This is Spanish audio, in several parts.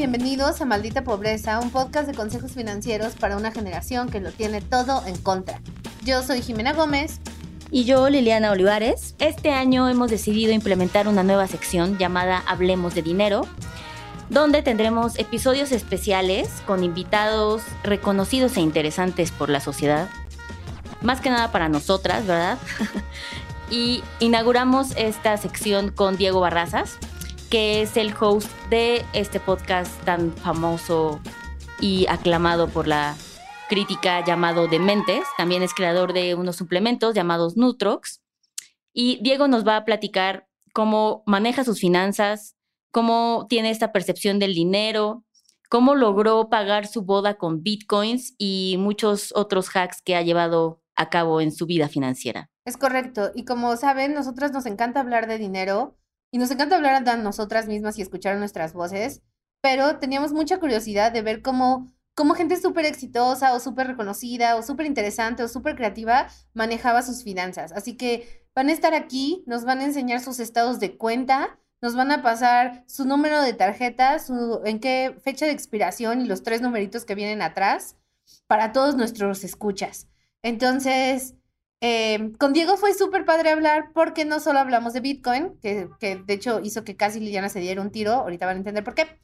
bienvenidos a Maldita Pobreza, un podcast de consejos financieros para una generación que lo tiene todo en contra. Yo soy Jimena Gómez. Y yo, Liliana Olivares. Este año hemos decidido implementar una nueva sección llamada Hablemos de Dinero, donde tendremos episodios especiales con invitados reconocidos e interesantes por la sociedad. Más que nada para nosotras, ¿verdad? y inauguramos esta sección con Diego Barrazas, que es el host de este podcast tan famoso y aclamado por la crítica llamado Dementes. También es creador de unos suplementos llamados Nutrox. Y Diego nos va a platicar cómo maneja sus finanzas, cómo tiene esta percepción del dinero, cómo logró pagar su boda con bitcoins y muchos otros hacks que ha llevado a cabo en su vida financiera. Es correcto. Y como saben, nosotros nos encanta hablar de dinero y nos encanta hablar de nosotras mismas y escuchar nuestras voces, pero teníamos mucha curiosidad de ver cómo, cómo gente súper exitosa o súper reconocida o súper interesante o súper creativa manejaba sus finanzas. Así que van a estar aquí, nos van a enseñar sus estados de cuenta, nos van a pasar su número de tarjeta, su, en qué fecha de expiración y los tres numeritos que vienen atrás para todos nuestros escuchas. Entonces, eh, con Diego fue súper padre hablar porque no solo hablamos de Bitcoin, que, que, de hecho hizo que casi Liliana se diera un tiro, ahorita van a entender por qué,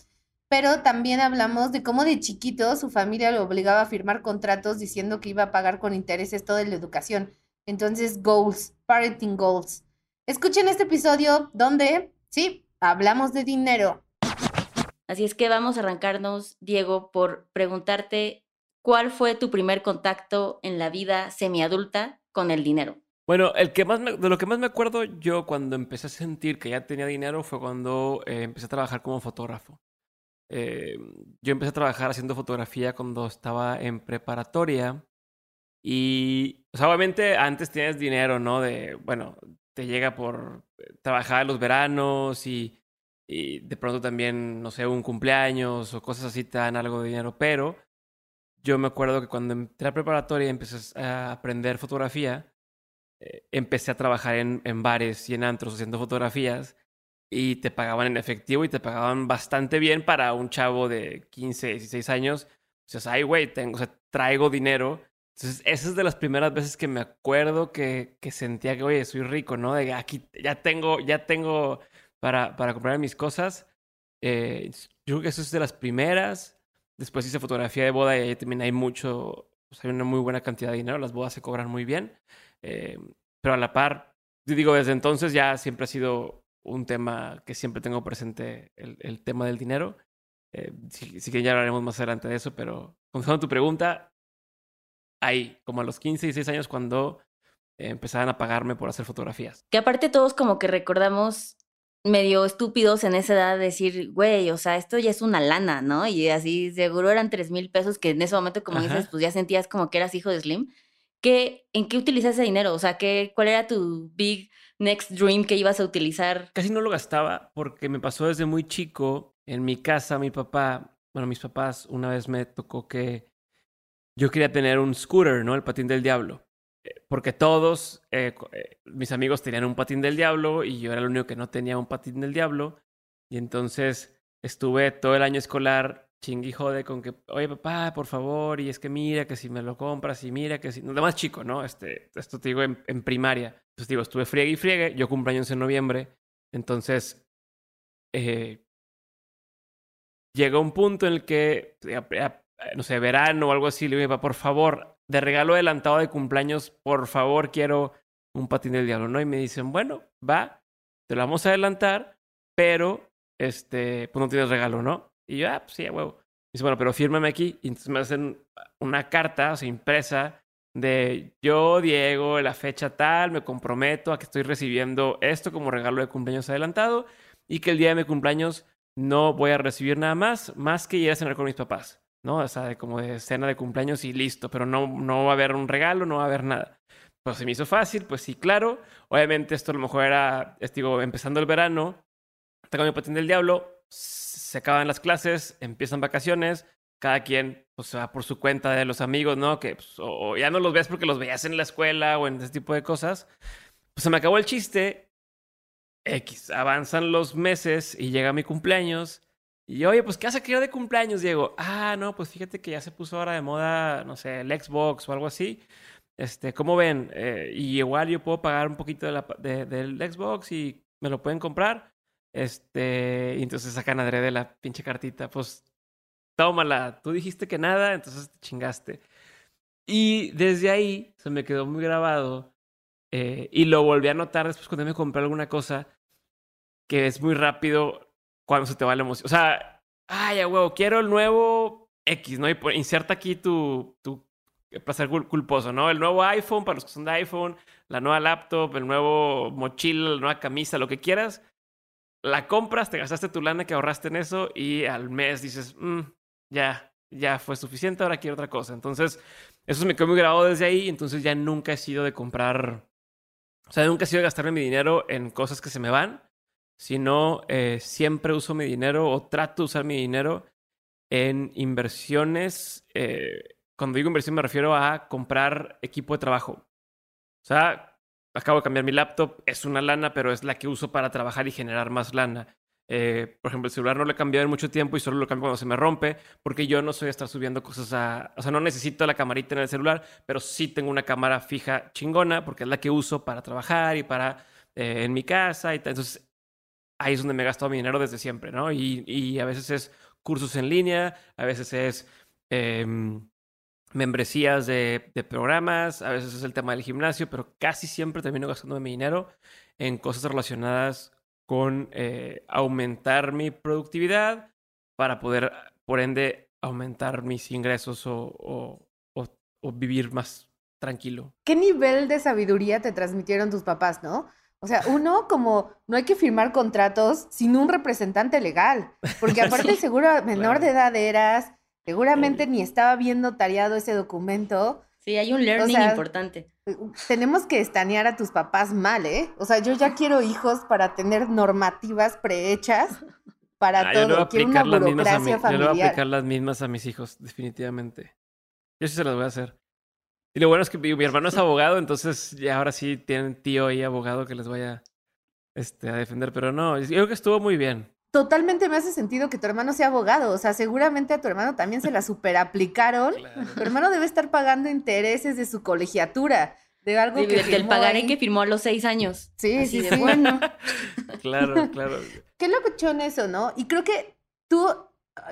pero también hablamos de cómo de chiquito su familia lo obligaba a firmar contratos diciendo que iba a pagar con intereses toda la educación. Entonces, goals, parenting goals. Escuchen este episodio donde, sí, hablamos de dinero. Así es que vamos a arrancarnos, Diego, por preguntarte cuál fue tu primer contacto en la vida semiadulta con el dinero? Bueno, el que más de lo que más me acuerdo yo cuando empecé a sentir que ya tenía dinero fue cuando eh, empecé a trabajar como fotógrafo. Eh, yo empecé a trabajar haciendo fotografía cuando estaba en preparatoria y, obviamente antes tienes dinero, ¿no? De, bueno, te llega por eh, trabajar los veranos y, y de pronto también, no sé, un cumpleaños o cosas así te dan algo de dinero, pero yo me acuerdo que cuando entré a preparatoria y empecé a aprender fotografía, eh, empecé a trabajar en, en, bares y en antros haciendo fotografías y te pagaban en efectivo y te pagaban bastante bien para un chavo de 15, 16 años. O sea, ay, güey, tengo, traigo dinero. Entonces, esa es de las primeras veces que me acuerdo que, que sentía que, oye, soy rico, ¿no? De aquí ya tengo, ya tengo para, para comprar mis cosas. Eh, yo creo que eso es de las primeras. Después hice fotografía de boda y ahí también hay mucho, hay una muy buena cantidad de dinero, las bodas se cobran muy bien. Eh, pero a la par, digo, desde entonces ya siempre ha sido un tema que siempre tengo presente, el, el tema del dinero. Eh, que ya hablaremos más adelante de eso, pero contestando tu pregunta, ahí, como a los 15 y 16 años cuando eh, empezaban a pagarme por hacer fotografías. Que aparte todos como que recordamos medio estúpidos en esa edad decir, güey, o sea, esto ya es una lana, ¿no? Y así seguro eran tres mil pesos que en ese momento, como dices, pues ya sentías como que eras hijo de Slim. ¿Qué, ¿En qué utilizas ese dinero? O sea, ¿qué, ¿cuál era tu big next dream que ibas a utilizar? Casi no lo gastaba porque me pasó desde muy chico. En mi casa, mi papá, bueno, mis papás, una vez me tocó que yo quería tener un scooter, ¿no? El patín del diablo porque todos eh, eh, mis amigos tenían un patín del diablo y yo era el único que no tenía un patín del diablo. Y entonces estuve todo el año escolar chingui jode con que, oye papá, por favor, y es que mira que si me lo compras y mira que si, no, más chico, ¿no? Este, esto te digo en, primaria. Entonces digo, estuve friegue y friegue, yo cumpleaños en noviembre, entonces eh, llegó un punto en el que, no sé, verano o algo así, le digo, por favor, de regalo adelantado de cumpleaños, por favor, quiero un patín del diablo, ¿no? Y me dicen, bueno, va, te lo vamos a adelantar, pero, este, pues no tienes regalo, ¿no? Y yo, ah, pues sí, a huevo. dice, bueno, pero fírmame aquí. Y entonces me hacen una carta, o sea, impresa, de yo, Diego, la fecha tal, me comprometo a que estoy recibiendo esto como regalo de cumpleaños adelantado y que el día de mi cumpleaños no voy a recibir nada más, más que ir a cenar con mis papás. ¿No? O sea, como de cena de cumpleaños y listo, pero no, no va a haber un regalo, no va a haber nada. Pues se me hizo fácil, pues sí, claro. Obviamente esto a lo mejor era, digo, empezando el verano, tengo mi patín del diablo, se acaban las clases, empiezan vacaciones, cada quien pues va por su cuenta de los amigos, ¿no? Que pues, o, ya no los ves porque los veías en la escuela o en ese tipo de cosas. Pues se me acabó el chiste. X, avanzan los meses y llega mi cumpleaños Y oye, pues, ¿qué hace que de cumpleaños, Diego? Ah, no, pues fíjate que ya se puso ahora de moda, no sé, el Xbox o algo así. Este, ¿cómo ven? Eh, y igual yo puedo pagar un poquito del Xbox y me lo pueden comprar. Este, y entonces sacan de la pinche cartita. Pues, tómala. Tú dijiste que nada, entonces te chingaste. Y desde ahí se me quedó muy grabado. Eh, y lo volví a notar después cuando me compré alguna cosa que es muy rápido cuando se te va la emoción. O sea, ay, a huevo, quiero el nuevo X, ¿no? Y inserta aquí tu, tu para ser culposo, ¿no? El nuevo iPhone para los que son de iPhone, la nueva laptop, el nuevo mochila, la nueva camisa, lo que quieras. La compras, te gastaste tu lana que ahorraste en eso y al mes dices, mm, ya, ya fue suficiente, ahora quiero otra cosa. Entonces, eso me quedó muy grabado desde ahí, entonces ya nunca he sido de comprar, o sea, nunca he sido de gastarme mi dinero en cosas que se me van, sino eh, siempre uso mi dinero o trato de usar mi dinero en inversiones. Eh, cuando digo inversión me refiero a comprar equipo de trabajo. O sea, acabo de cambiar mi laptop, es una lana, pero es la que uso para trabajar y generar más lana. Eh, por ejemplo, el celular no lo he cambiado en mucho tiempo y solo lo cambio cuando se me rompe, porque yo no soy a estar subiendo cosas a... O sea, no necesito la camarita en el celular, pero sí tengo una cámara fija chingona, porque es la que uso para trabajar y para... Eh, en mi casa y. Entonces, ahí es donde me he gastado mi dinero desde siempre, ¿no? Y, a veces es cursos en línea, a veces es... Em, membresías de, programas, a veces es el tema del gimnasio, pero casi siempre termino gastando mi dinero en cosas relacionadas con eh, aumentar mi productividad para poder, por ende, aumentar mis ingresos o, o, vivir más tranquilo. ¿Qué nivel de sabiduría te transmitieron tus papás, no? O sea, uno como no hay que firmar contratos sin un representante legal, porque aparte seguro menor de edad eras, seguramente ni estaba bien notariado ese documento. Sí, hay un learning importante. Tenemos que estanear a tus papás mal, ¿eh? O sea, yo ya quiero hijos para tener normativas prehechas para ah, todo. Quiero una burocracia familiar. Yo le voy a aplicar las mismas a mis hijos, definitivamente. Yo sí se las voy a hacer. Y lo bueno es que mi, hermano es abogado, entonces ya ahora sí tienen tío y abogado que les vaya este, a defender. Pero no, yo creo que estuvo muy bien totalmente me hace sentido que tu hermano sea abogado. O sea, seguramente a tu hermano también se la superaplicaron. Tu hermano debe estar pagando intereses de su colegiatura. De algo que Del pagaré que firmó a los seis años. Sí, sí, sí. bueno. claro, claro. Qué locuchón eso, ¿no? Y creo que tú,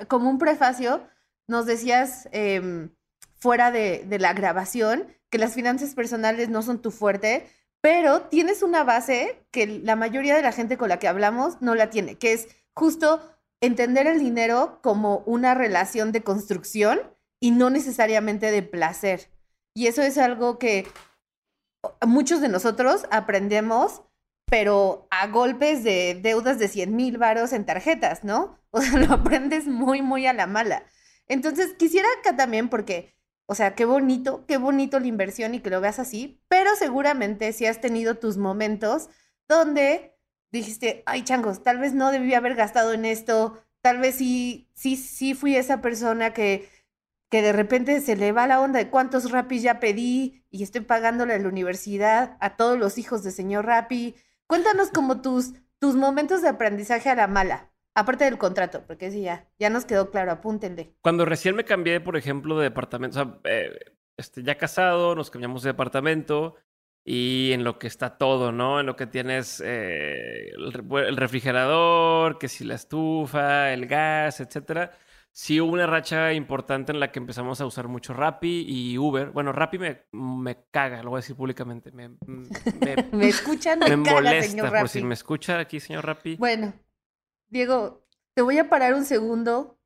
como un prefacio, nos decías em, fuera de, de la grabación que las finanzas personales no son tu fuerte, pero tienes una base que la mayoría de la gente con la que hablamos no la tiene, que es justo entender el dinero como una relación de construcción y no necesariamente de placer. Y eso es algo que muchos de nosotros aprendemos, pero a golpes de deudas de 100 mil varos en tarjetas, ¿no? O sea, lo aprendes muy, muy a la mala. Entonces, quisiera acá también, porque, o sea, qué bonito, qué bonito la inversión y que lo veas así, pero seguramente si has tenido tus momentos donde dijiste, ay, changos, tal vez no debí haber gastado en esto, tal vez sí, sí, sí fui esa persona que, que de repente se le va la onda de cuántos rapis ya pedí y estoy pagándole a la universidad a todos los hijos de señor Rappi. Cuéntanos como tus, tus momentos de aprendizaje a la mala. Aparte del contrato, porque sí, ya, ya nos quedó claro, apúntenle. Cuando recién me cambié, por ejemplo, de departamento, o sea, eh, este, ya casado, nos cambiamos de departamento, y en lo que está todo, ¿no? En lo que tienes eh, el, refrigerador, que si la estufa, el gas, etcétera. Sí hubo una racha importante en la que empezamos a usar mucho Rappi y Uber. Bueno, Rappi me, me caga, lo voy a decir públicamente. Me, me, me escuchan, me, me molesta, señor Rappi. Por si me escucha aquí, señor Rappi. Bueno, Diego, te voy a parar un segundo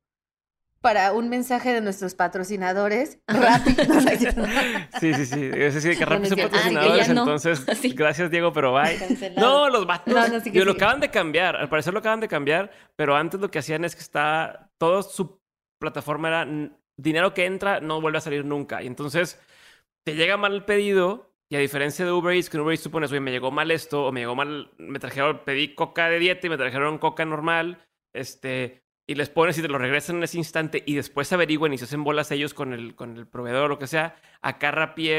para un mensaje de nuestros patrocinadores. Rappi. sí, sí, sí. Es decir, que Rappi son patrocinadores, entonces gracias Diego, pero bye. No, los vatos. lo acaban de cambiar. Al parecer lo acaban de cambiar, pero antes lo que hacían es que está toda su plataforma era dinero que entra no vuelve a salir nunca. Y entonces te llega mal el pedido y a diferencia de Uber Eats, que en Uber Eats tú pones, oye, me llegó mal esto, o me llegó mal, me trajeron, pedí coca de dieta y me trajeron coca normal, este, y les pones y te lo regresan en ese instante y después averigüen y se hacen bolas ellos con el, con el proveedor o lo que sea, acá Rappi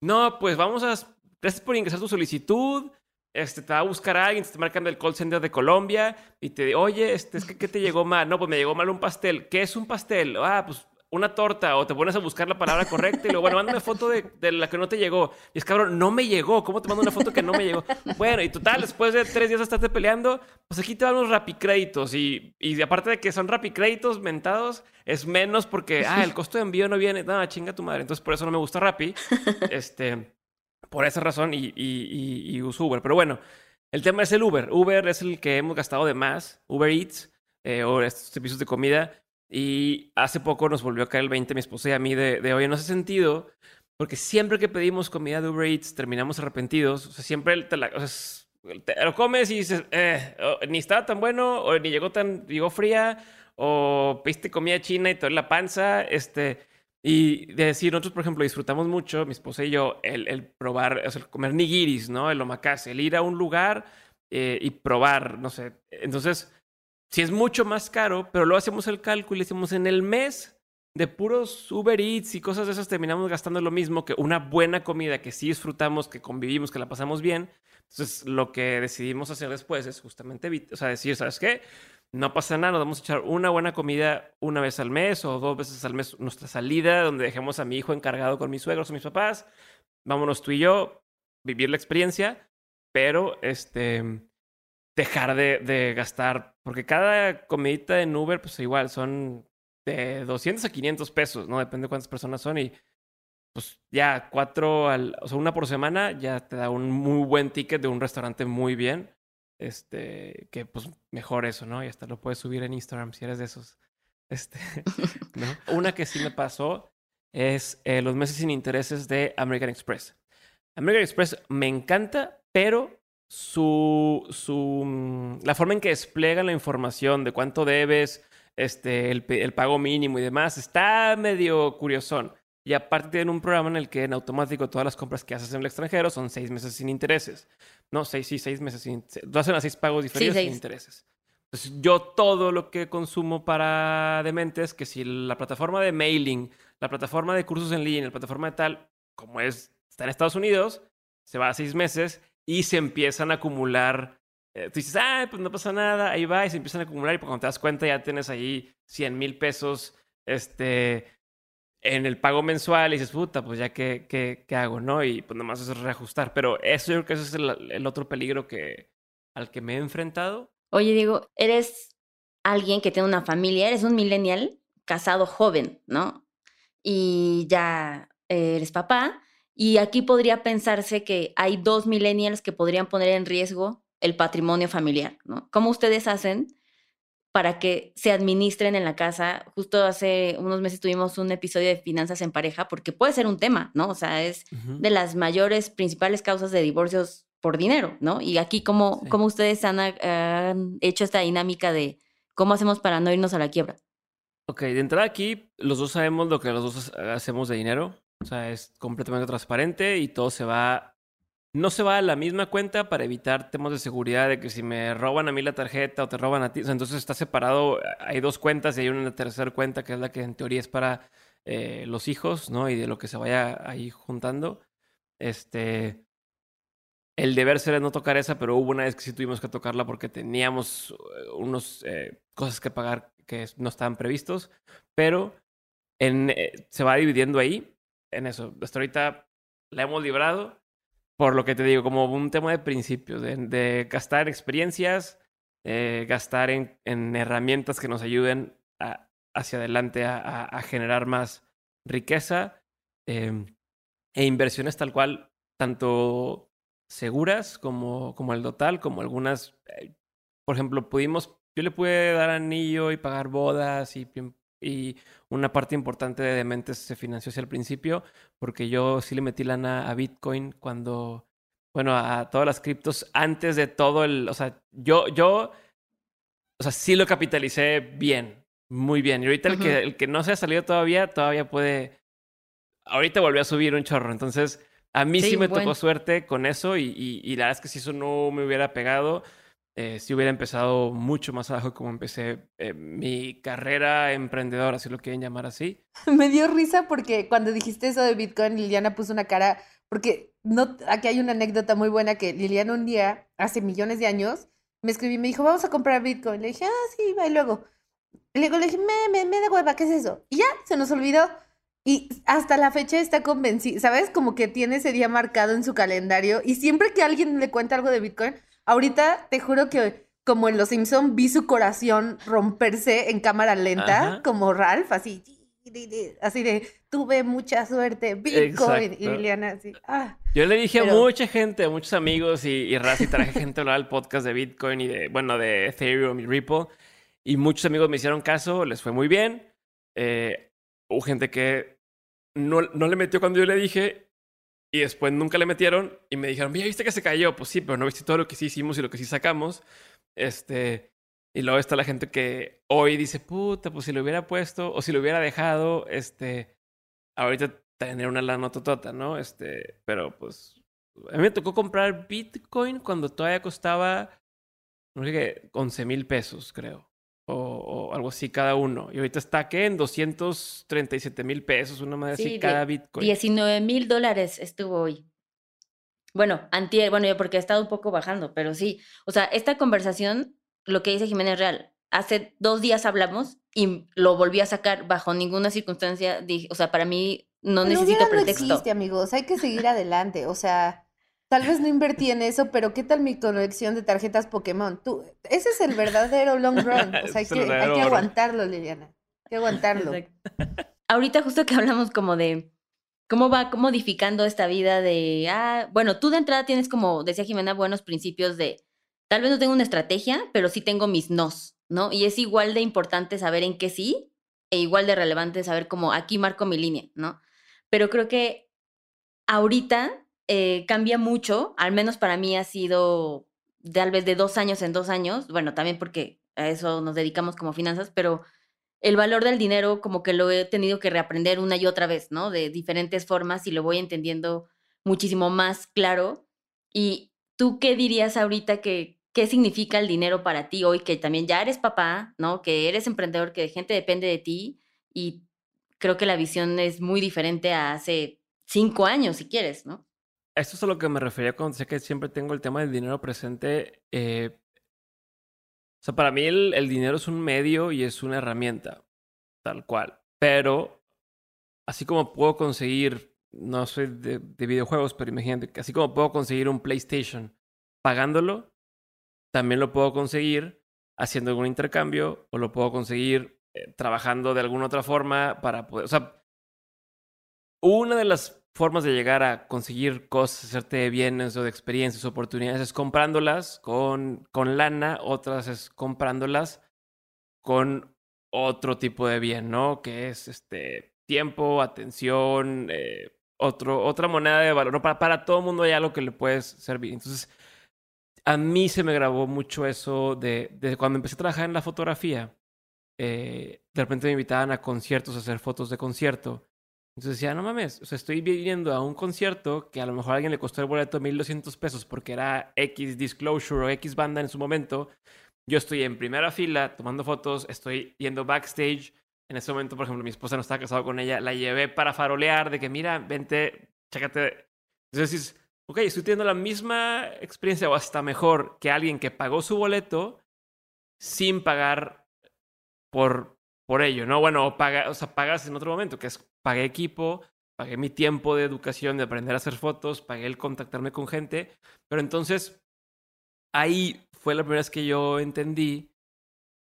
no, pues vamos a, gracias por ingresar tu solicitud, este, te va a buscar alguien, te está marcando el call center de Colombia y te oye, este, es que ¿qué te llegó mal? No, pues me llegó mal un pastel. ¿Qué es un pastel? Ah, pues una torta o te pones a buscar la palabra correcta y luego, bueno, mándame foto de, la que no te llegó. Y es cabrón, no me llegó. ¿Cómo te mando una foto que no me llegó? Bueno, y total, después de tres días de estarte peleando, pues aquí te dan unos rapicréditos. Y, y aparte de que son rapicréditos mentados, es menos porque, ah, el costo de envío no viene. No, chinga tu madre. Entonces, por eso no me gusta Rappi. Este, por esa razón y, y, y, Uber. Pero bueno, el tema es el Uber. Uber es el que hemos gastado de más. Uber Eats eh, o estos servicios de comida y hace poco nos volvió a caer el 20 mi esposa y a mí de, de oye, no hace sentido, porque siempre que pedimos comida de Uber Eats terminamos arrepentidos. O sea, siempre te, la, o sea, te lo comes y dices, eh, ni estaba tan bueno, o ni llegó tan, llegó fría, o pediste comida china y te la panza, este... Y de decir, nosotros, por ejemplo, disfrutamos mucho, mi esposa y yo, el, el probar, o sea, el comer nigiris, ¿no? El omakase, el ir a un lugar eh, y probar, no sé. Entonces, si es mucho más caro, pero luego hacemos el cálculo y decimos en el mes de puros Uber Eats y cosas de esas terminamos gastando lo mismo que una buena comida que sí disfrutamos, que convivimos, que la pasamos bien. Entonces, lo que decidimos hacer después es justamente, o sea, decir, ¿sabes qué? No pasa nada, nos vamos a echar una buena comida una vez al mes o dos veces al mes nuestra salida, donde dejemos a mi hijo encargado con mis suegros o mis papás. Vámonos tú y yo, vivir la experiencia, pero este dejar de, de, gastar, porque cada comidita en Uber, pues igual son de 200 a 500 pesos, ¿no? Depende de cuántas personas son y pues ya cuatro, al, o sea, una por semana ya te da un muy buen ticket de un restaurante muy bien. Este, que pues mejor eso, ¿no? Y hasta lo puedes subir en Instagram si eres de esos. Este, ¿no? Una que sí me pasó es eh, los meses sin intereses de American Express. American Express me encanta, pero su, su, mm, la forma en que despliegan la información de cuánto debes, este, el, el, pago mínimo y demás, está medio curiosón. Y aparte tienen un programa en el que en automático todas las compras que haces en el extranjero son seis meses sin intereses. No, seis, sí, seis meses sin... Lo hacen a seis pagos diferentes sí, sin intereses. Entonces yo todo lo que consumo para dementes, que si la plataforma de mailing, la plataforma de cursos en línea, la plataforma de tal, como es, está en Estados Unidos, se va a seis meses y se empiezan a acumular. Eh, tú dices, ah, pues no pasa nada, ahí va, y se empiezan a acumular, y cuando te das cuenta ya tienes ahí 100 mil pesos este, en el pago mensual, y dices, puta, pues ya qué, qué, qué hago, ¿no? Y pues nomás es reajustar. Pero eso yo creo que ese es el, el otro peligro que, al que me he enfrentado. Oye, Diego, eres alguien que tiene una familia, eres un millennial casado joven, ¿no? Y ya eres papá. Y aquí podría pensarse que hay dos millennials que podrían poner en riesgo el patrimonio familiar, ¿no? ¿Cómo ustedes hacen para que se administren en la casa? Justo hace unos meses tuvimos un episodio de finanzas en pareja, porque puede ser un tema, ¿no? O sea, es uh -huh. de las mayores, principales causas de divorcios por dinero, ¿no? Y aquí, ¿cómo, sí. cómo ustedes han, han hecho esta dinámica de cómo hacemos para no irnos a la quiebra? Ok, de entrada aquí, los dos sabemos lo que los dos hacemos de dinero. O sea, es completamente transparente y todo se va. No se va a la misma cuenta para evitar temas de seguridad de que si me roban a mí la tarjeta o te roban a ti. O sea, entonces está separado. Hay dos cuentas y hay una tercera cuenta que es la que en teoría es para eh, los hijos, ¿no? Y de lo que se vaya ahí juntando. Este. El deber ser no tocar esa, pero hubo una vez que sí tuvimos que tocarla porque teníamos unos eh, cosas que pagar que no estaban previstos. Pero en, eh, se va dividiendo ahí en eso. Hasta ahorita la hemos librado, por lo que te digo, como un tema de principios, de, gastar experiencias, eh, gastar en, en, herramientas que nos ayuden hacia adelante a, generar más riqueza eh, e inversiones tal cual, tanto seguras como, como el total, como algunas, eh, por ejemplo, pudimos, yo le pude dar anillo y pagar bodas y y una parte importante de Dementes se financió hacia el principio, porque yo sí le metí lana a Bitcoin cuando, bueno, a todas las criptos antes de todo el, o sea, yo, yo, o sea, sí lo capitalicé bien, muy bien. Y ahorita uh -huh. el, que, el que no se ha salido todavía, todavía puede, ahorita volvió a subir un chorro. Entonces, a mí sí, sí me bueno. tocó suerte con eso y, y, y la verdad es que si eso no me hubiera pegado, eh, si hubiera empezado mucho más abajo como empecé eh, mi carrera emprendedora, si lo quieren llamar así. Me dio risa porque cuando dijiste eso de Bitcoin, Liliana puso una cara porque no, aquí hay una anécdota muy buena que Liliana un día, hace millones de años, me escribí me dijo, vamos a comprar Bitcoin. Le dije, ah, sí, va, y luego. Luego le dije, me, me, me da hueva, ¿qué es eso? Y ya, se nos olvidó. Y hasta la fecha está convencida, ¿sabes? Como que tiene ese día marcado en su calendario. Y siempre que alguien le cuenta algo de Bitcoin, ahorita te juro que como en Los Simpson vi su corazón romperse en cámara lenta, como Ralph, así, así de, tuve mucha suerte, Bitcoin. Y Liliana así, ah. Yo le dije a mucha gente, a muchos amigos y, y y traje gente a hablar del podcast de Bitcoin y de, bueno, de Ethereum y Ripple. Y muchos amigos me hicieron caso, les fue muy bien. Eh, hubo gente que no, no le metió cuando yo le dije y después nunca le metieron y me dijeron, ¿viste que se cayó? Pues sí, pero no viste todo lo que sí hicimos y lo que sí sacamos. Este, y luego está la gente que hoy dice, puta, pues si lo hubiera puesto o si lo hubiera dejado, este, ahorita tener una lana totota, ¿no? Este, pero pues, a mí me tocó comprar Bitcoin cuando todavía costaba, no sé qué, 11 mil pesos, creo. O, o, algo así cada uno. Y ahorita está, ¿qué? En 237 mil pesos, una madre así, cada Bitcoin. 19 mil dólares estuvo hoy. Bueno, antier, bueno, yo porque he estado un poco bajando, pero sí. O sea, esta conversación, lo que dice Jiménez Real, hace dos días hablamos y lo volví a sacar bajo ninguna circunstancia. Dije, o sea, para mí no necesito pretexto. No existe, amigos. Hay que seguir adelante. O sea, tal vez no invertí en eso, pero ¿qué tal mi colección de tarjetas Pokémon? Tú, ese es el verdadero long run. O sea, hay que, hay que aguantarlo, Liliana. Hay que aguantarlo. Ahorita justo que hablamos como de cómo va modificando esta vida de, ah, bueno, tú de entrada tienes como, decía Jimena, buenos principios de, tal vez no tengo una estrategia, pero sí tengo mis nos, ¿no? Y es igual de importante saber en qué sí, e igual de relevante saber cómo aquí marco mi línea, ¿no? Pero creo que ahorita eh, cambia mucho, al menos para mí ha sido tal vez de dos años en dos años, bueno, también porque a eso nos dedicamos como finanzas, pero el valor del dinero como que lo he tenido que reaprender una y otra vez, ¿no? De diferentes formas y lo voy entendiendo muchísimo más claro. ¿Y tú qué dirías ahorita que qué significa el dinero para ti hoy que también ya eres papá, ¿no? Que eres emprendedor, que gente depende de ti y creo que la visión es muy diferente a hace cinco años, si quieres, ¿no? Esto es a lo que me refería cuando decía que siempre tengo el tema del dinero presente. Eh, sea, para mí el, dinero es un medio y es una herramienta, tal cual. Pero, así como puedo conseguir, no soy de, videojuegos, pero imagínate que así como puedo conseguir un PlayStation pagándolo, también lo puedo conseguir haciendo algún intercambio o lo puedo conseguir eh, trabajando de alguna otra forma para poder, o sea, una de las formas de llegar a conseguir cosas, hacerte bienes o de experiencias, oportunidades, es comprándolas con, con lana, otras es comprándolas con otro tipo de bien, ¿no? Que es este tiempo, atención, eh, otro, otra moneda de valor. ¿no? Para, para todo mundo hay algo que le puedes servir. Entonces, a mí se me grabó mucho eso de, de cuando empecé a trabajar en la fotografía. Eh, de repente me invitaban a conciertos a hacer fotos de concierto. Entonces decía, no mames, o sea, estoy viendo a un concierto que a lo mejor a alguien le costó el boleto 1200 pesos porque era X Disclosure o X banda en su momento. Yo estoy en primera fila tomando fotos, estoy yendo backstage. En ese momento, por ejemplo, mi esposa no estaba casada con ella, la llevé para farolear de que, mira, vente, chécate. Entonces dices, ok, estoy teniendo la misma experiencia o hasta mejor que alguien que pagó su boleto sin pagar por, por ello, ¿no? Bueno, paga, o sea, pagas en otro momento, que es pagué equipo, pagué mi tiempo de educación, de aprender a hacer fotos, pagué el contactarme con gente, pero entonces ahí fue la primera vez que yo entendí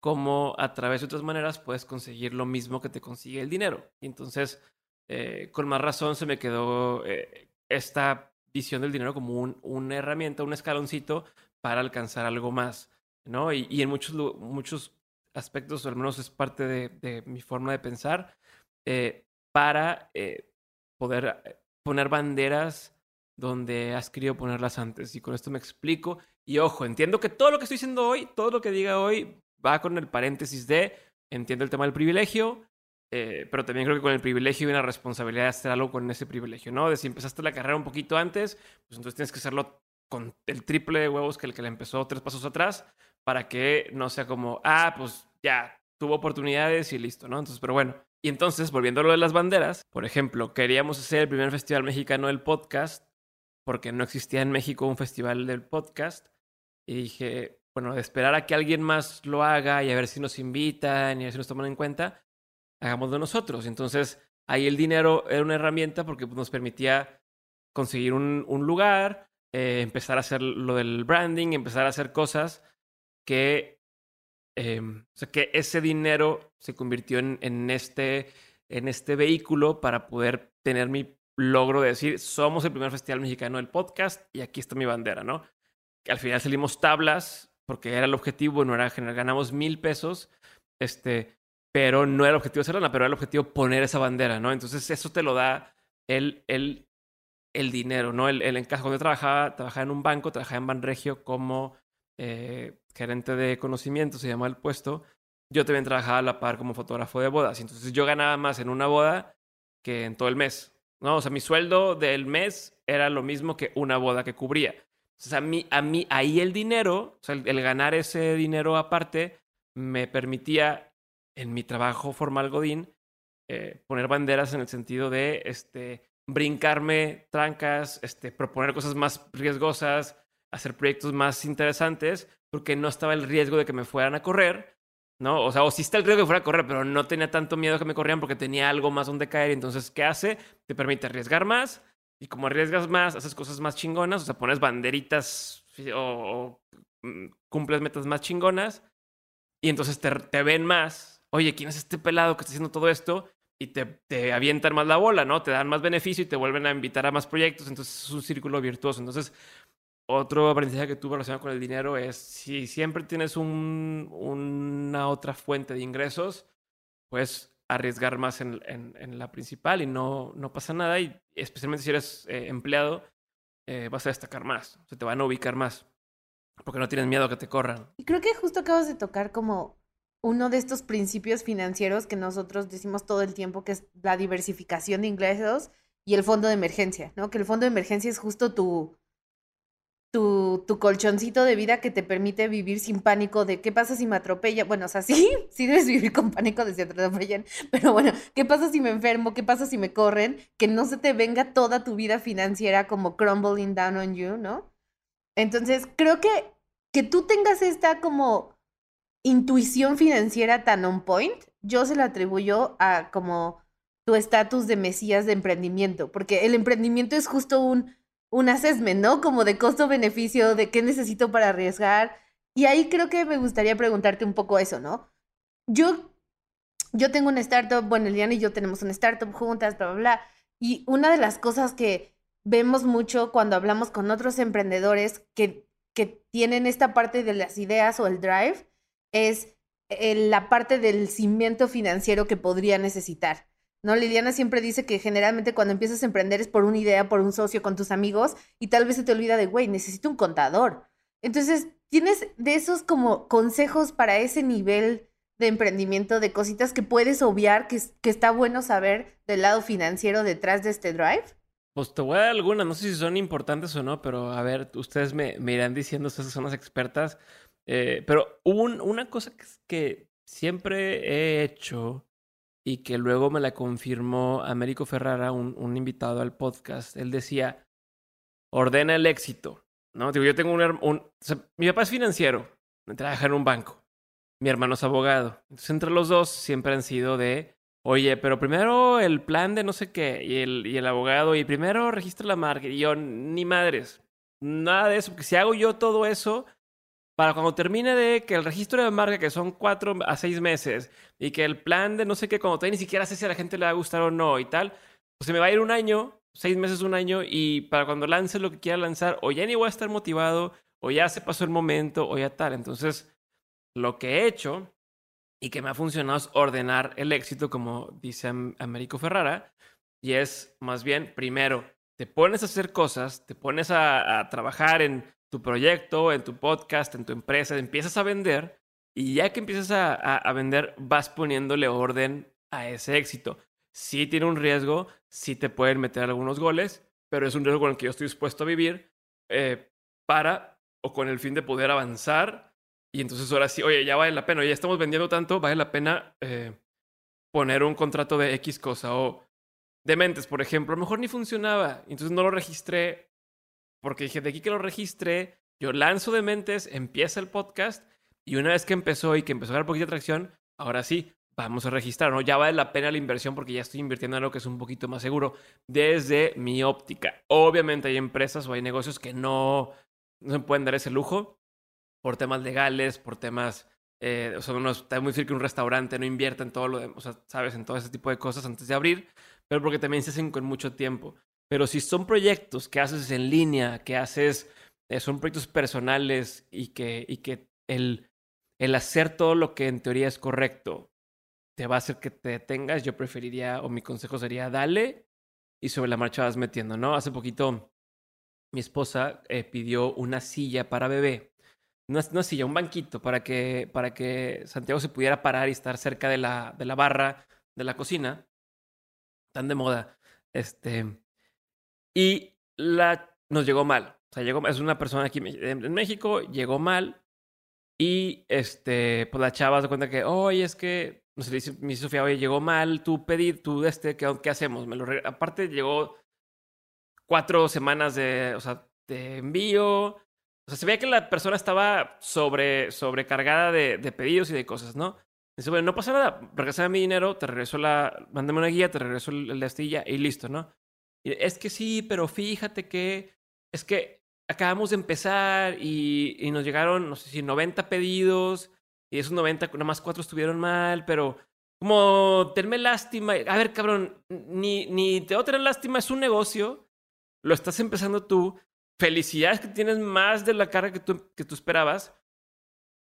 cómo a través de otras maneras puedes conseguir lo mismo que te consigue el dinero. Y entonces, eh, con más razón se me quedó eh, esta visión del dinero como un, una herramienta, un escaloncito para alcanzar algo más, ¿no? Y, y en muchos, muchos aspectos, al menos es parte de, de mi forma de pensar, eh, para eh, poder eh, poner banderas donde has querido ponerlas antes. Y con esto me explico. Y ojo, entiendo que todo lo que estoy diciendo hoy, todo lo que diga hoy, va con el paréntesis de, entiendo el tema del privilegio, eh, pero también creo que con el privilegio hay una responsabilidad de hacer algo con ese privilegio, ¿no? De si empezaste la carrera un poquito antes, pues entonces tienes que hacerlo con el triple de huevos que el que le empezó tres pasos atrás, para que no sea como, ah, pues ya, tuvo oportunidades y listo, ¿no? Entonces, pero bueno, y entonces, volviendo a lo de las banderas, por ejemplo, queríamos hacer el primer festival mexicano del podcast porque no existía en México un festival del podcast. Y dije, bueno, esperar a que alguien más lo haga y a ver si nos invitan y a ver si nos toman en cuenta, hagámoslo nosotros. Entonces, ahí el dinero era una herramienta porque nos permitía conseguir un, un lugar, eh, empezar a hacer lo del branding, empezar a hacer cosas que, eh, o sea, que ese dinero se convirtió en, en, este, en este vehículo para poder tener mi logro de decir, somos el primer festival mexicano del podcast y aquí está mi bandera, ¿no? Al final salimos tablas porque era el objetivo, no era general, ganamos mil pesos, este, pero no era el objetivo hacer lana, pero era el objetivo poner esa bandera, ¿no? Entonces eso te lo da el, el, el dinero, ¿no? El, el encaje. Cuando yo trabajaba, trabajaba en un banco, trabajaba en Banregio como eh, gerente de conocimiento, se llama el puesto. Yo también trabajaba a la par como fotógrafo de bodas. Entonces yo ganaba más en una boda que en todo el mes. ¿no? O sea, mi sueldo del mes era lo mismo que una boda que cubría. Entonces, a mí, a mí ahí el dinero, el ganar ese dinero aparte, me permitía en mi trabajo formal Godín eh, poner banderas en el sentido de este, brincarme trancas, este, proponer cosas más riesgosas, hacer proyectos más interesantes, porque no estaba el riesgo de que me fueran a correr, ¿no? O sea, o sí está el riesgo de que fuera a correr, pero no tenía tanto miedo que me corrieran porque tenía algo más donde caer. Entonces, ¿qué hace? Te permite arriesgar más. Y como arriesgas más, haces cosas más chingonas, o sea, pones banderitas o, o mm, cumples metas más chingonas. Y entonces te, te, ven más. Oye, ¿quién es este pelado que está haciendo todo esto? Y te, te, avientan más la bola, ¿no? Te dan más beneficio y te vuelven a invitar a más proyectos. Entonces es un círculo virtuoso. Entonces, otro aprendizaje que tuve relacionado con el dinero es si siempre tienes un, una otra fuente de ingresos, pues arriesgar más en, en, en, la principal y no, no pasa nada. Y especialmente si eres eh, empleado, eh, vas a destacar más, se te van a ubicar más, porque no tienes miedo a que te corran. Y creo que justo acabas de tocar como uno de estos principios financieros que nosotros decimos todo el tiempo, que es la diversificación de ingresos y el fondo de emergencia, ¿no? Que el fondo de emergencia es justo tu, tu, colchoncito de vida que te permite vivir sin pánico de qué pasa si me atropella. Bueno, o sea, sí, sí debes vivir con pánico de si atropellan, pero bueno, ¿qué pasa si me enfermo? ¿Qué pasa si me corren? Que no se te venga toda tu vida financiera como crumbling down on you, ¿no? Entonces, creo que que tú tengas esta como intuición financiera tan on point, yo se la atribuyo a como tu estatus de mesías de emprendimiento, porque el emprendimiento es justo un un assessment, ¿no? Como de costo-beneficio, de qué necesito para arriesgar. Y ahí creo que me gustaría preguntarte un poco eso, ¿no? Yo, yo tengo una startup, bueno, Eliana y yo tenemos una startup juntas, bla, bla, bla. Y una de las cosas que vemos mucho cuando hablamos con otros emprendedores que, que tienen esta parte de las ideas o el drive es la parte del cimiento financiero que podría necesitar. ¿No? Liliana siempre dice que generalmente cuando empiezas a emprender es por una idea, por un socio, con tus amigos, y tal vez se te olvida de, güey, necesito un contador. Entonces, ¿tienes de esos como consejos para ese nivel de emprendimiento, de cositas que puedes obviar, que, está bueno saber del lado financiero detrás de este drive? Pues te voy a dar algunas, no sé si son importantes o no, pero a ver, ustedes me, me irán diciendo, ustedes son las expertas. Eh, pero un, una cosa que siempre he hecho y que luego me la confirmó Américo Ferrara, un, un invitado al podcast. Él decía, ordena el éxito. ¿no? Digo, yo tengo un, mi papá es financiero, trabaja en un banco. Mi hermano es abogado. Entonces, entre los dos siempre han sido de, oye, pero primero el plan de no sé qué, y el, y el abogado, y primero registra la marca. Y yo, ni madres, nada de eso, porque si hago yo todo eso, para cuando termine de que el registro de marca, que son cuatro a seis meses, y que el plan de no sé qué, cuando todavía ni siquiera sé si a la gente le va a gustar o no y tal, pues se me va a ir un año, seis meses, un año, y para cuando lance lo que quiera lanzar, o ya ni voy a estar motivado, o ya se pasó el momento, o ya tal. Entonces, lo que he hecho y que me ha funcionado es ordenar el éxito, como dice Américo Ferrara, y es más bien, primero, te pones a hacer cosas, te pones a, a trabajar en tu proyecto, en tu podcast, en tu empresa, empiezas a vender y ya que empiezas a, vender, vas poniéndole orden a ese éxito. Sí tiene un riesgo, sí te pueden meter algunos goles, pero es un riesgo con el que yo estoy dispuesto a vivir eh, para o con el fin de poder avanzar. Y entonces ahora sí, oye, ya vale la pena, ya estamos vendiendo tanto, vale la pena eh, poner un contrato de X cosa o de mentes, por ejemplo, a lo mejor ni funcionaba, entonces no lo registré porque dije, de aquí que lo registré, yo lanzo de mentes, empieza el podcast y una vez que empezó y que empezó a dar poquita atracción, ahora sí, vamos a registrar, ¿no? Ya vale la pena la inversión porque ya estoy invirtiendo en algo que es un poquito más seguro desde mi óptica. Obviamente hay empresas o hay negocios que no, no se pueden dar ese lujo por temas legales, por temas... Eh, o sea, no está muy difícil que un restaurante no invierta en todo lo de, o sea, sabes, en todo ese tipo de cosas antes de abrir, pero porque también se hacen con mucho tiempo. Pero si son proyectos que haces en línea, que haces, eh, son proyectos personales y que, y que el, el hacer todo lo que en teoría es correcto te va a hacer que te detengas, yo preferiría, o mi consejo sería, dale y sobre la marcha vas metiendo, ¿no? Hace poquito mi esposa eh, pidió una silla para bebé. No una silla, un banquito para que, para que Santiago se pudiera parar y estar cerca de la, de la barra de la cocina. Tan de moda. Este. Y la, nos llegó mal. O sea, llegó, es una persona aquí en México, llegó mal. Y este, pues la chava se cuenta que, oye, es que no sé, dice mi Sofía, oye, llegó mal tu pedido, tu este, ¿qué, qué hacemos? Me lo Aparte, llegó cuatro semanas de, o sea, de envío. O sea, se veía que la persona estaba sobre, sobrecargada de, de pedidos y de cosas, ¿no? Dice, bueno, no pasa nada, regresame mi dinero, te regreso la, mándame una guía, te regreso la astilla y listo, ¿no? Es que sí, pero fíjate que, es que acabamos de empezar y, nos llegaron, no sé si 90 pedidos y esos 90, nada más cuatro estuvieron mal, pero como tenme lástima. A ver, cabrón, ni, ni te voy a tener lástima, es un negocio. Lo estás empezando tú. Felicidades que tienes más de la carga que tú, que tú esperabas.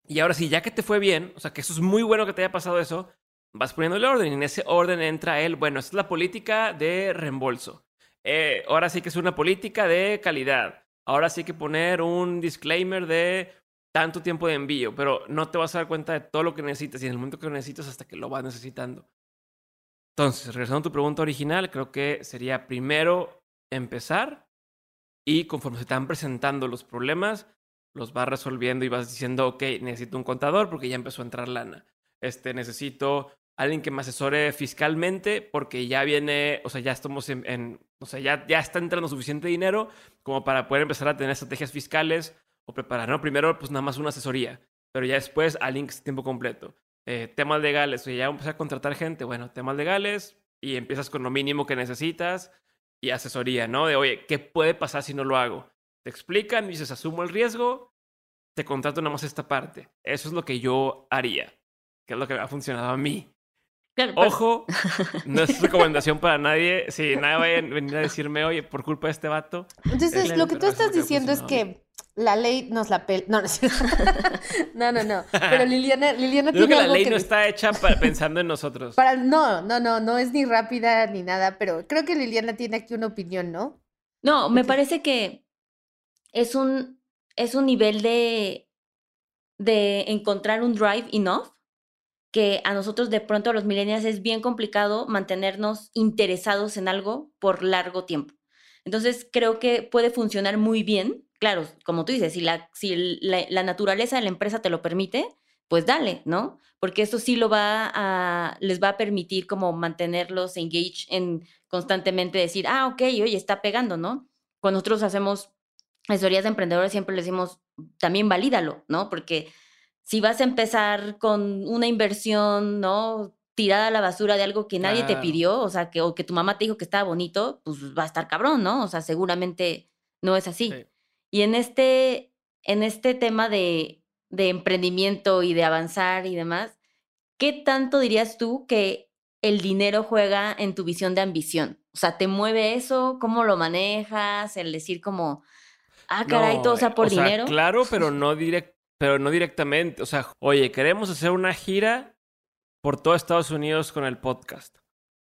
Y ahora sí, ya que te fue bien, o sea, que eso es muy bueno que te haya pasado eso, vas poniendo el orden y en ese orden entra él. Bueno, esta es la política de reembolso. Eh, ahora sí que es una política de calidad. Ahora sí que poner un disclaimer de tanto tiempo de envío, pero no te vas a dar cuenta de todo lo que necesitas y en el momento que lo necesitas hasta que lo vas necesitando. Entonces, regresando a tu pregunta original, creo que sería primero empezar y conforme se van presentando los problemas, los vas resolviendo y vas diciendo, ok, necesito un contador porque ya empezó a entrar lana. Este, necesito alguien que me asesore fiscalmente porque ya viene, o sea, ya estamos en, en o sea, ya, ya está entrando suficiente dinero como para poder empezar a tener estrategias fiscales o preparar, ¿no? Primero, pues nada más una asesoría, pero ya después a links tiempo completo. Eh, temas legales, oye, ya empezar a contratar gente, bueno, temas legales y empiezas con lo mínimo que necesitas y asesoría, ¿no? De, oye, ¿qué puede pasar si no lo hago? Te explican, dices, asumo el riesgo, te contrato nada más esta parte. Eso es lo que yo haría, que es lo que ha funcionado a mí. Pues Ojo, no es recomendación para nadie. Si nadie va a venir a decirme, oye, por culpa de este vato. Entonces, lo que tú estás diciendo es que la ley nos la pel... No, no, no, no, Pero Liliana, Liliana Creo que la ley no está hecha para, pensando en nosotros. Para, no, no, no, no es ni rápida ni nada, pero creo que Liliana tiene aquí una opinión, ¿no? No, me parece que es un, es un nivel de, de encontrar un drive enough que a nosotros de pronto a los millennials es bien complicado mantenernos interesados en algo por largo tiempo. Entonces creo que puede funcionar muy bien claro, como tú dices, si, la, si la, naturaleza de la empresa te lo permite, pues dale, ¿no? Porque eso sí lo va a, les va a permitir como mantenerlos engaged en constantemente decir, ah, ok, oye, está pegando, ¿no? Cuando nosotros hacemos asesorías de emprendedores siempre les decimos, también valídalo, ¿no? Porque si vas a empezar con una inversión, ¿no? Tirada a la basura de algo que nadie te pidió, o sea, que, o que tu mamá te dijo que estaba bonito, pues va a estar cabrón, ¿no? O sea, seguramente no es así. Y en este, en este tema de, de emprendimiento y de avanzar y demás, ¿qué tanto dirías tú que el dinero juega en tu visión de ambición? O sea, ¿te mueve eso? ¿Cómo lo manejas? El decir como, ah, caray, todo sea por dinero. claro, pero no, pero no directamente. O sea, oye, queremos hacer una gira por todo Estados Unidos con el podcast.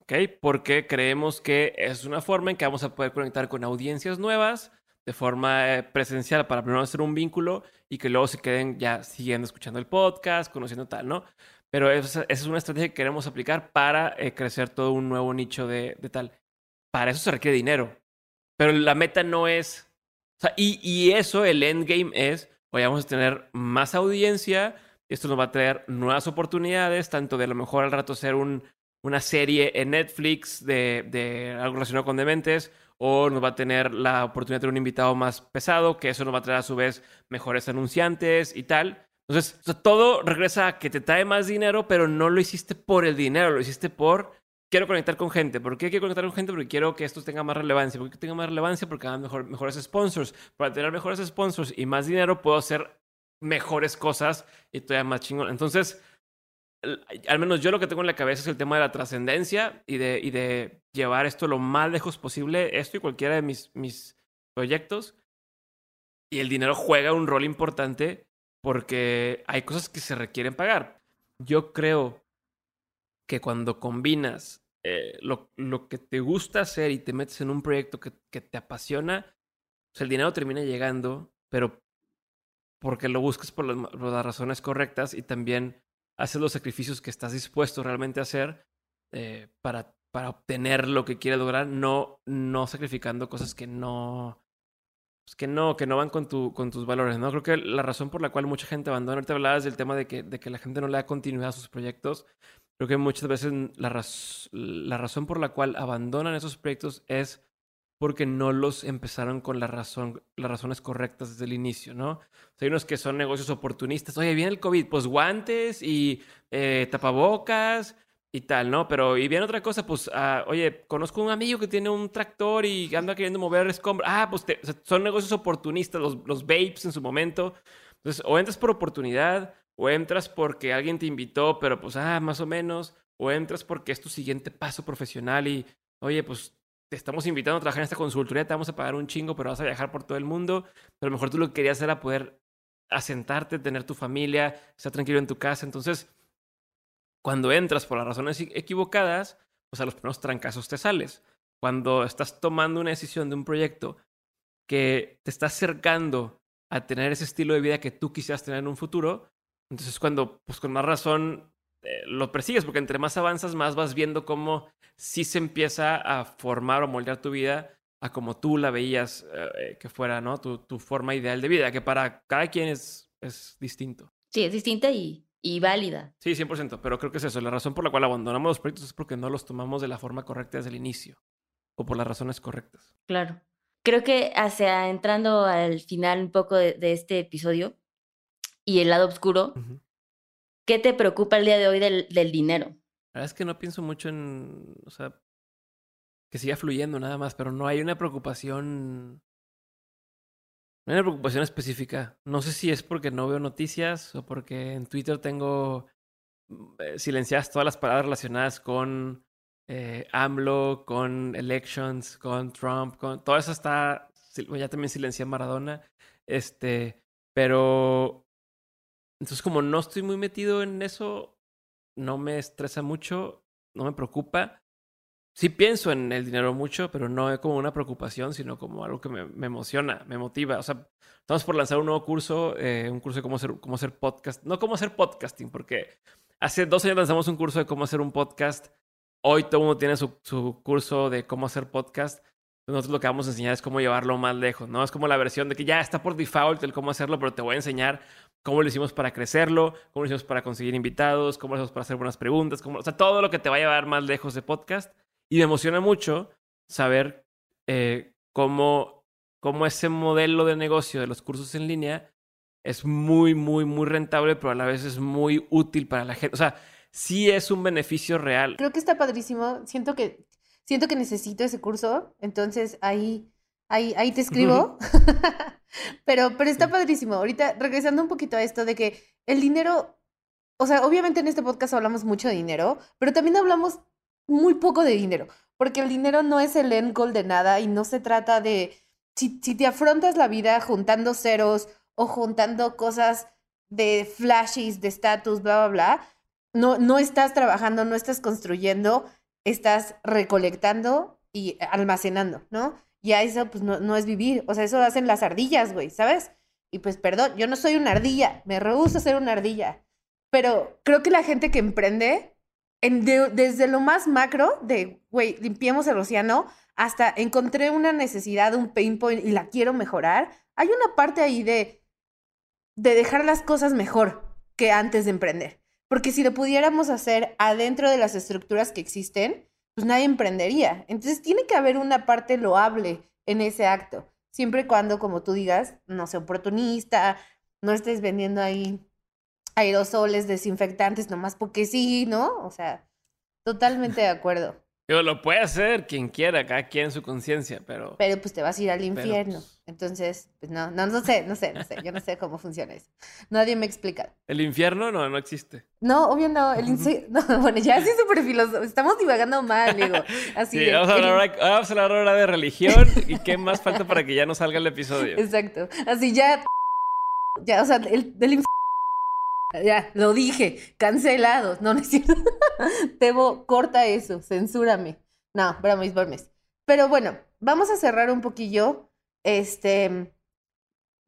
¿Ok? Porque creemos que es una forma en que vamos a poder conectar con audiencias nuevas de forma eh, presencial para primero hacer un vínculo y que luego se queden ya siguiendo escuchando el podcast, conociendo tal, ¿no? Pero esa, es una estrategia que queremos aplicar para eh, crecer todo un nuevo nicho de, tal. Para eso se requiere dinero. Pero la meta no es... O sea, y, y eso, el endgame es, hoy vamos a tener más audiencia, esto nos va a traer nuevas oportunidades, tanto de a lo mejor al rato un, una serie en Netflix de, de algo relacionado con dementes, o nos va a tener la oportunidad de tener un invitado más pesado, que eso nos va a traer a su vez mejores anunciantes y tal. Entonces, todo regresa a que te trae más dinero, pero no lo hiciste por el dinero, lo hiciste por quiero conectar con gente. ¿Por qué quiero conectar con gente? Porque quiero que esto tenga más relevancia. ¿Por qué tenga más relevancia? Porque hagan mejor, mejores sponsors. Para tener mejores sponsors y más dinero, puedo hacer mejores cosas y todavía más chingón. Entonces, al menos yo lo que tengo en la cabeza es el tema de la trascendencia y de, y de llevar esto lo más lejos posible, esto y cualquiera de mis, mis proyectos. Y el dinero juega un rol importante porque hay cosas que se requieren pagar. Yo creo que cuando combinas eh, lo, lo, que te gusta hacer y te metes en un proyecto que, que te apasiona, pues el dinero termina llegando, pero porque lo buscas por las, por las razones correctas y también haces los sacrificios que estás dispuesto realmente a hacer eh, para, para obtener lo que quieres lograr, no, no sacrificando cosas que no, pues que no, que no van con, tu, con tus valores, ¿no? Creo que la razón por la cual mucha gente abandona, ahorita hablabas del tema de que, de que la gente no le da continuidad a sus proyectos, creo que muchas veces la, razón por la cual abandonan esos proyectos es porque no los empezaron con las razones correctas desde el inicio, ¿no? hay unos que son negocios oportunistas. Oye, viene el COVID, pues guantes y eh, tapabocas y tal, ¿no? Pero, y viene otra cosa, pues, ah, oye, conozco un amigo que tiene un tractor y anda queriendo mover escombros. Ah, pues son negocios oportunistas, los, los vapes en su momento. Entonces, o entras por oportunidad, o entras porque alguien te invitó, pero pues, ah, más o menos, o entras porque es tu siguiente paso profesional y, oye, pues te estamos invitando a trabajar en esta consultoría, te vamos a pagar un chingo, pero vas a viajar por todo el mundo. Pero mejor tú lo que querías era poder asentarte, tener tu familia, estar tranquilo en tu casa. Entonces, cuando entras por las razones equivocadas, pues a los primeros trancazos te sales. Cuando estás tomando una decisión de un proyecto que te está acercando a tener ese estilo de vida que tú quisieras tener en un futuro, entonces cuando, pues con más razón, eh, lo persigues, porque entre más avanzas, más vas viendo cómo sí se empieza a formar o moldear tu vida a como tú la veías eh, que fuera, ¿no? Tu, tu, forma ideal de vida, que para cada quien es, es distinto. Sí, es distinta y, y válida. Sí, 100%, pero creo que es eso. La razón por la cual abandonamos los proyectos es porque no los tomamos de la forma correcta desde el inicio o por las razones correctas. Claro. Creo que hacia entrando al final un poco de, de este episodio y el lado oscuro, ¿Qué te preocupa el día de hoy del, del dinero? La verdad es que no pienso mucho en, o sea, que siga fluyendo nada más, pero no hay una preocupación, no hay una preocupación específica. No sé si es porque no veo noticias o porque en Twitter tengo eh, silenciadas todas las palabras relacionadas con eh, AMLO, con elections, con Trump, con todo eso está, ya también silencié Maradona, este, pero entonces, como no estoy muy metido en eso, no me estresa mucho, no me preocupa. Sí pienso en el dinero mucho, pero no es como una preocupación, sino como algo que me, me emociona, me motiva. O sea, estamos por lanzar un nuevo curso, eh, un curso de cómo hacer, cómo hacer podcast. No cómo hacer podcasting, porque hace dos años lanzamos un curso de cómo hacer un podcast. Hoy todo el mundo tiene su, su curso de cómo hacer podcast. Nosotros lo que vamos a enseñar es cómo llevarlo más lejos, ¿no? Es como la versión de que ya está por default el cómo hacerlo, pero te voy a enseñar cómo lo hicimos para crecerlo, cómo lo hicimos para conseguir invitados, cómo lo hicimos para hacer buenas preguntas, cómo, o sea, todo lo que te va a llevar más lejos de podcast. Y me emociona mucho saber eh, cómo, cómo ese modelo de negocio de los cursos en línea es muy, muy, muy rentable, pero a la vez es muy útil para la gente. O sea, sí es un beneficio real. Creo que está padrísimo. Siento que, siento que necesito ese curso. Entonces ahí, ahí, ahí te escribo. pero, pero está padrísimo. Ahorita, regresando un poquito a esto de que el dinero, o sea, obviamente en este podcast hablamos mucho de dinero, pero también hablamos muy poco de dinero, porque el dinero no es el end goal de nada y no se trata de, si, si te afrontas la vida juntando ceros o juntando cosas de flashes, de estatus, bla, bla, bla, no, no estás trabajando, no estás construyendo, estás recolectando y almacenando, ¿no? Ya eso pues no, no es vivir. O sea, eso hacen las ardillas, güey, ¿sabes? Y pues perdón, yo no soy una ardilla, me rehúso a ser una ardilla. Pero creo que la gente que emprende, en desde lo más macro de, güey, limpiemos el océano, hasta encontré una necesidad, un pain point y la quiero mejorar, hay una parte ahí de, de dejar las cosas mejor que antes de emprender. Porque si lo pudiéramos hacer adentro de las estructuras que existen, pues nadie emprendería. Entonces tiene que haber una parte loable en ese acto, siempre y cuando, como tú digas, no sea oportunista, no estés vendiendo ahí aerosoles, desinfectantes, nomás porque sí, ¿no? O sea, totalmente de acuerdo. Yo lo puede hacer quien quiera, cada quien en su conciencia, pero... Pero pues te vas a ir al infierno. pues- Entonces, pues no, no, no sé, no sé, no sé. Yo no sé cómo funciona eso. Nadie me explica. El infierno no, no existe. No, obvio no. El no, bueno, ya así súper filosófico. Estamos divagando mal, digo. Así Sí, de- vamos a, el- hablar ahora, vamos a hablar ahora de religión y qué más falta para que ya no salga el episodio. Exacto. Así ya. Ya, o sea, el, del inf- Ya, lo dije. Cancelados. No, no es cierto. Tebo, corta eso. Censúrame. No, bromes, bromes. Pero bueno, vamos a cerrar un poquillo. Este.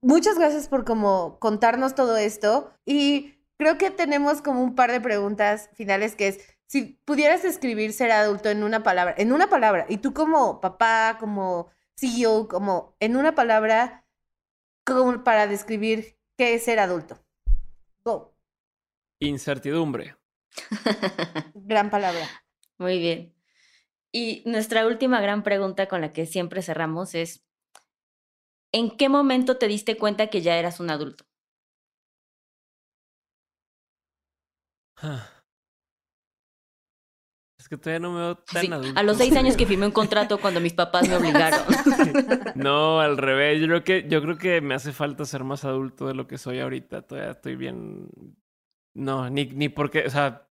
Muchas gracias por como contarnos todo esto. Y creo que tenemos como un par de preguntas finales que es. Si pudieras describir ser adulto en una palabra, en una palabra, y tú como papá, como CEO, como en una palabra, como para describir qué es ser adulto. Go. Incertidumbre. Gran palabra. Muy bien. Y nuestra última gran pregunta con la que siempre cerramos es, ¿en qué momento te diste cuenta que ya eras un adulto? Es que todavía no me veo tan Sí, adulto. a los seis años que firmé un contrato cuando mis papás me obligaron. No, al revés. Yo creo que, yo creo que me hace falta ser más adulto de lo que soy ahorita. Todavía estoy bien. No, ni, ni porque, o sea,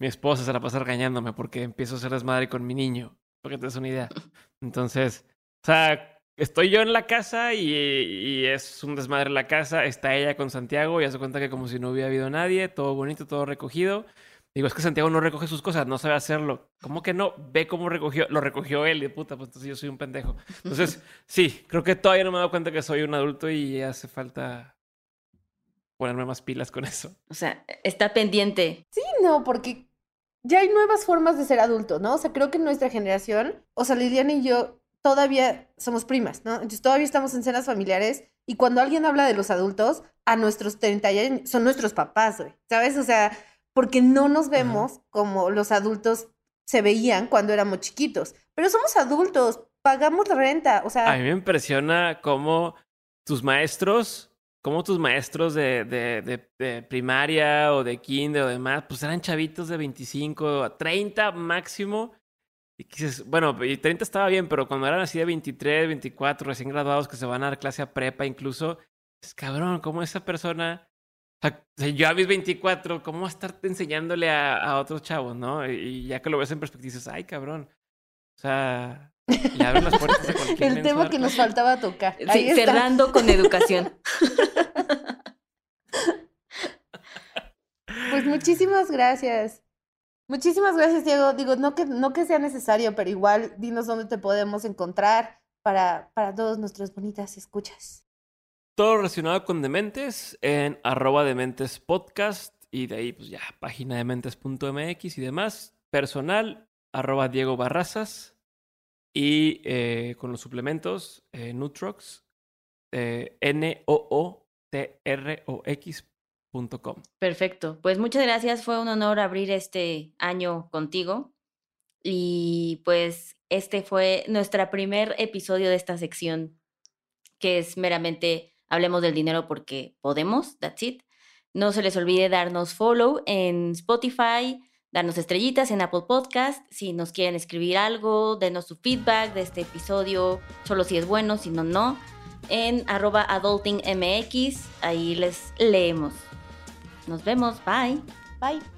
mi esposa se la pasa regañándome porque empiezo a ser desmadre con mi niño. Para que te des una idea. Entonces, o sea, estoy yo en la casa y, y es un desmadre en la casa. Está ella con Santiago y hace cuenta que como si no hubiera habido nadie, todo bonito, todo recogido. Digo, es que Santiago no recoge sus cosas, no sabe hacerlo. ¿Cómo que no? Ve cómo recogió, lo recogió él, y de puta, pues entonces yo soy un pendejo. Entonces, sí, creo que todavía no me he dado cuenta que soy un adulto y hace falta ponerme más pilas con eso. O sea, está pendiente. Sí, no, porque ya hay nuevas formas de ser adulto, ¿no? O sea, creo que en nuestra generación, o sea, Liliana y yo todavía somos primas, ¿no? Entonces todavía estamos en cenas familiares y cuando alguien habla de los adultos, a nuestros 30 años, son nuestros papás, güey, ¿sabes? O sea, porque no nos vemos como los adultos se veían cuando éramos chiquitos, pero somos adultos, pagamos la renta, o sea... A mí me impresiona cómo tus maestros, cómo tus maestros de, de, de, primaria o de kinder o demás, pues eran chavitos de 25 a 30 máximo. Y dices, bueno, y 30 estaba bien, pero cuando eran así de 23, 24, recién graduados que se van a dar clase a prepa incluso, es cabrón, cómo esa persona... Yo a mis 24, ¿cómo va estar enseñándole a, a otros chavos, no? Y ya que lo ves en perspectiva, dices, ay, cabrón. O sea, le abren las puertas a cualquier El tema que nos faltaba tocar. Sí, Ahí está. cerrando con educación. Pues muchísimas gracias. Muchísimas gracias, Diego. Digo, no que, no que sea necesario, pero igual dinos dónde te podemos encontrar para, para todos nuestros bonitas escuchas. Todo relacionado con Dementes en arroba Dementes Podcast y de ahí pues ya página dementes.mx y demás. Personal arroba Diego Barrazas y eh, con los suplementos eh, Nutrox eh, N-O-O-T-R-O-X.com. Perfecto. Pues muchas gracias. Fue un honor abrir este año contigo. Y pues este fue nuestro primer episodio de esta sección, que es meramente hablemos del dinero porque podemos, that's it. No se les olvide darnos follow en Spotify, darnos estrellitas en Apple Podcast. Si nos quieren escribir algo, denos su feedback de este episodio, solo si es bueno, si no, no. En arroba adultingmx, ahí les leemos. Nos vemos, bye. Bye.